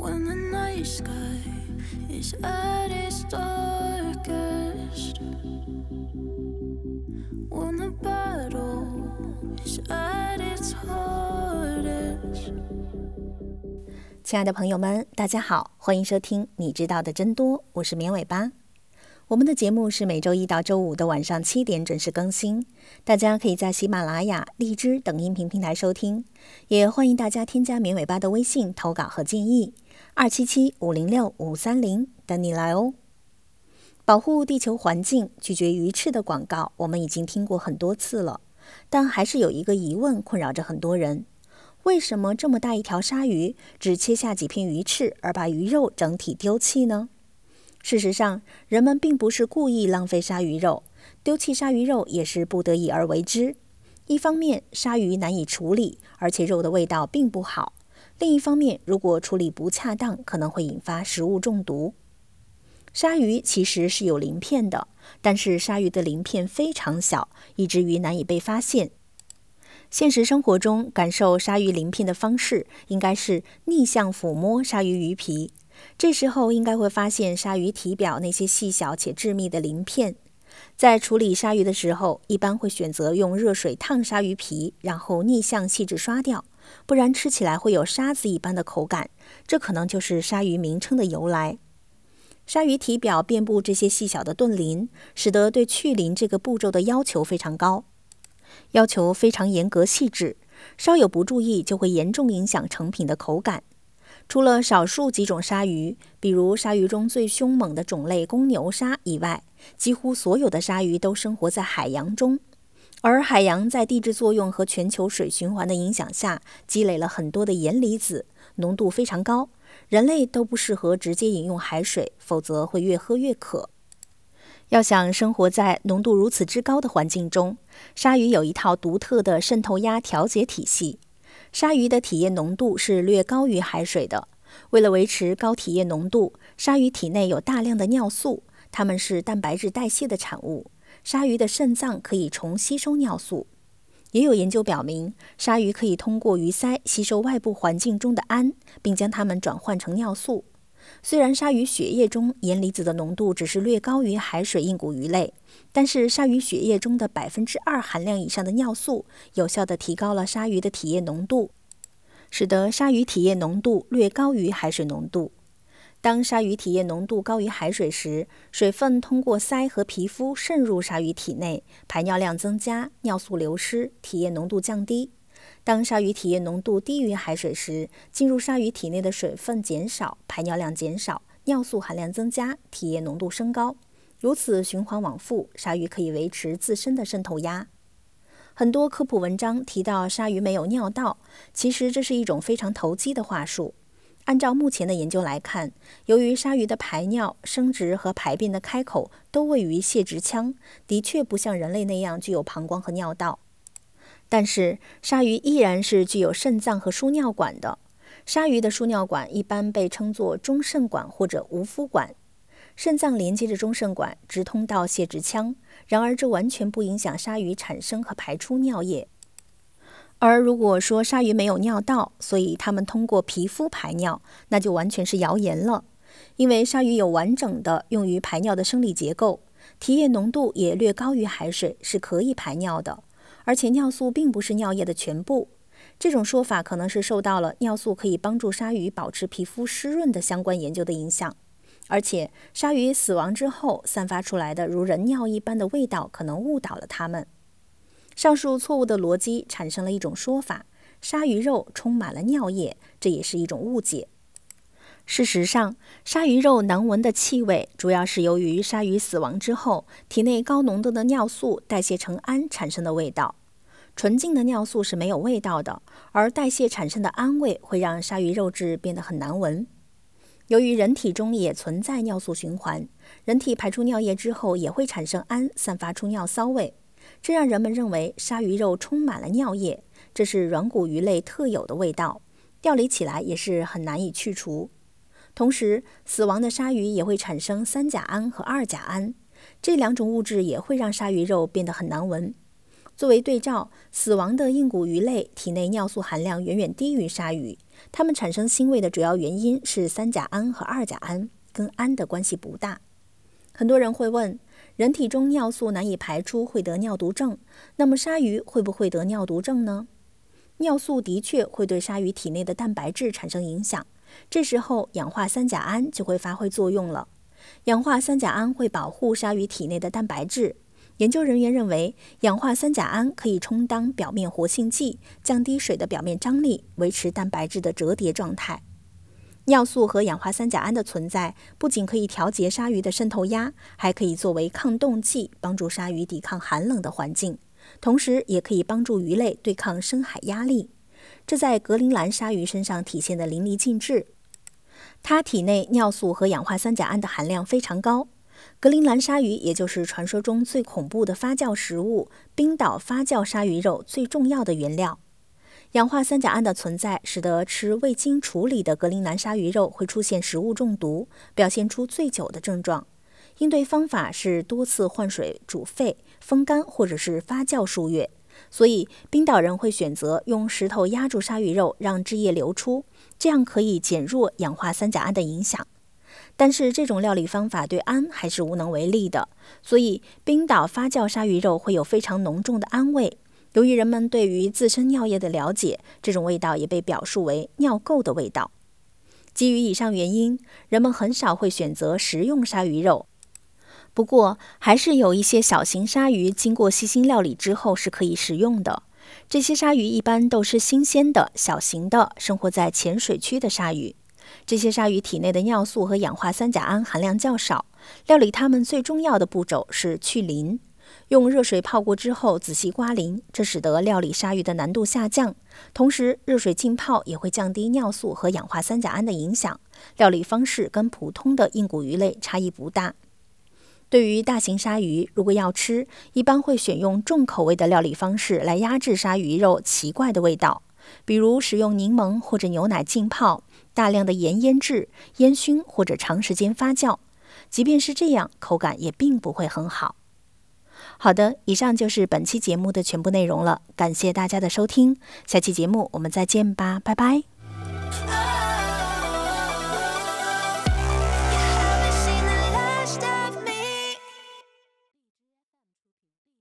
When the night sky is at its darkest, when the battle is at its hardest. 亲爱的朋友们，大家好，欢迎收听《你知道的真多》，我是绵尾巴。我们的节目是每周一到周五的晚上七点准时更新，大家可以在喜马拉雅、荔枝等音频平台收听，也欢迎大家添加绵尾巴的微信投稿和建议，二七七五零六五三零等你来哦。保护地球环境、拒绝鱼翅的广告，我们已经听过很多次了，但还是有一个疑问困扰着很多人：为什么这么大一条鲨鱼，只切下几片鱼翅，而把鱼肉整体丢弃呢？事实上，人们并不是故意浪费鲨鱼肉，丢弃鲨鱼肉也是不得已而为之。一方面，鲨鱼难以处理，而且肉的味道并不好；另一方面，如果处理不恰当，可能会引发食物中毒。鲨鱼其实是有鳞片的，但是鲨鱼的鳞片非常小，以至于难以被发现。现实生活中，感受鲨鱼鳞片的方式应该是逆向抚摸鲨鱼鱼皮。这时候应该会发现鲨鱼体表那些细小且致密的鳞片。在处理鲨鱼的时候，一般会选择用热水烫鲨鱼皮，然后逆向细致刷掉，不然吃起来会有沙子一般的口感。这可能就是鲨鱼名称的由来。鲨鱼体表遍布这些细小的盾鳞，使得对去鳞这个步骤的要求非常高，要求非常严格细致，稍有不注意就会严重影响成品的口感。除了少数几种鲨鱼，比如鲨鱼中最凶猛的种类公牛鲨以外，几乎所有的鲨鱼都生活在海洋中。而海洋在地质作用和全球水循环的影响下，积累了很多的盐离子，浓度非常高。人类都不适合直接饮用海水，否则会越喝越渴。要想生活在浓度如此之高的环境中，鲨鱼有一套独特的渗透压调节体系。鲨鱼的体液浓度是略高于海水的。为了维持高体液浓度，鲨鱼体内有大量的尿素，它们是蛋白质代谢的产物。鲨鱼的肾脏可以重吸收尿素。也有研究表明，鲨鱼可以通过鱼鳃吸收外部环境中的氨，并将它们转换成尿素。虽然鲨鱼血液中盐离子的浓度只是略高于海水硬骨鱼类，但是鲨鱼血液中的百分之二含量以上的尿素，有效地提高了鲨鱼的体液浓度，使得鲨鱼体液浓度略高于海水浓度。当鲨鱼体液浓度高于海水时，水分通过鳃和皮肤渗入鲨鱼体内，排尿量增加，尿素流失，体液浓度降低。当鲨鱼体液浓度低于海水时，进入鲨鱼体内的水分减少，排尿量减少，尿素含量增加，体液浓度升高。如此循环往复，鲨鱼可以维持自身的渗透压。很多科普文章提到鲨鱼没有尿道，其实这是一种非常投机的话术。按照目前的研究来看，由于鲨鱼的排尿、生殖和排便的开口都位于泄殖腔，的确不像人类那样具有膀胱和尿道。但是，鲨鱼依然是具有肾脏和输尿管的。鲨鱼的输尿管一般被称作中肾管或者无肤管。肾脏连接着中肾管，直通到泄殖腔。然而，这完全不影响鲨鱼产生和排出尿液。而如果说鲨鱼没有尿道，所以它们通过皮肤排尿，那就完全是谣言了。因为鲨鱼有完整的用于排尿的生理结构，体液浓度也略高于海水，是可以排尿的。而且尿素并不是尿液的全部，这种说法可能是受到了尿素可以帮助鲨鱼保持皮肤湿润的相关研究的影响。而且，鲨鱼死亡之后散发出来的如人尿一般的味道，可能误导了它们。上述错误的逻辑产生了一种说法：鲨鱼肉充满了尿液，这也是一种误解。事实上，鲨鱼肉难闻的气味，主要是由于鲨鱼死亡之后，体内高浓度的尿素代谢成氨产生的味道。纯净的尿素是没有味道的，而代谢产生的氨味会让鲨鱼肉质变得很难闻。由于人体中也存在尿素循环，人体排出尿液之后也会产生氨，散发出尿骚味，这让人们认为鲨鱼肉充满了尿液，这是软骨鱼类特有的味道，料理起来也是很难以去除。同时，死亡的鲨鱼也会产生三甲胺和二甲胺，这两种物质也会让鲨鱼肉变得很难闻。作为对照，死亡的硬骨鱼类体内尿素含量远远低于鲨鱼，它们产生腥味的主要原因是三甲胺和二甲胺，跟氨的关系不大。很多人会问，人体中尿素难以排出会得尿毒症，那么鲨鱼会不会得尿毒症呢？尿素的确会对鲨鱼体内的蛋白质产生影响，这时候氧化三甲胺就会发挥作用了。氧化三甲胺会保护鲨鱼体内的蛋白质。研究人员认为，氧化三甲胺可以充当表面活性剂，降低水的表面张力，维持蛋白质的折叠状态。尿素和氧化三甲胺的存在，不仅可以调节鲨鱼的渗透压，还可以作为抗冻剂，帮助鲨鱼抵抗寒冷的环境，同时也可以帮助鱼类对抗深海压力。这在格陵兰鲨鱼身上体现得淋漓尽致。它体内尿素和氧化三甲胺的含量非常高。格陵兰鲨鱼，也就是传说中最恐怖的发酵食物——冰岛发酵鲨鱼肉最重要的原料。氧化三甲胺的存在，使得吃未经处理的格陵兰鲨鱼肉会出现食物中毒，表现出醉酒的症状。应对方法是多次换水煮沸、风干或者是发酵数月。所以，冰岛人会选择用石头压住鲨鱼肉，让汁液流出，这样可以减弱氧化三甲胺的影响。但是这种料理方法对氨还是无能为力的，所以冰岛发酵鲨鱼肉会有非常浓重的氨味。由于人们对于自身尿液的了解，这种味道也被表述为尿垢的味道。基于以上原因，人们很少会选择食用鲨鱼肉。不过，还是有一些小型鲨鱼经过细心料理之后是可以食用的。这些鲨鱼一般都是新鲜的、小型的，生活在浅水区的鲨鱼。这些鲨鱼体内的尿素和氧化三甲胺含量较少，料理它们最重要的步骤是去鳞。用热水泡过之后仔细刮鳞，这使得料理鲨鱼的难度下降。同时，热水浸泡也会降低尿素和氧化三甲胺的影响。料理方式跟普通的硬骨鱼类差异不大。对于大型鲨鱼，如果要吃，一般会选用重口味的料理方式来压制鲨鱼肉奇怪的味道，比如使用柠檬或者牛奶浸泡。大量的盐腌制、烟熏或者长时间发酵，即便是这样，口感也并不会很好。好的，以上就是本期节目的全部内容了，感谢大家的收听，下期节目我们再见吧，拜拜。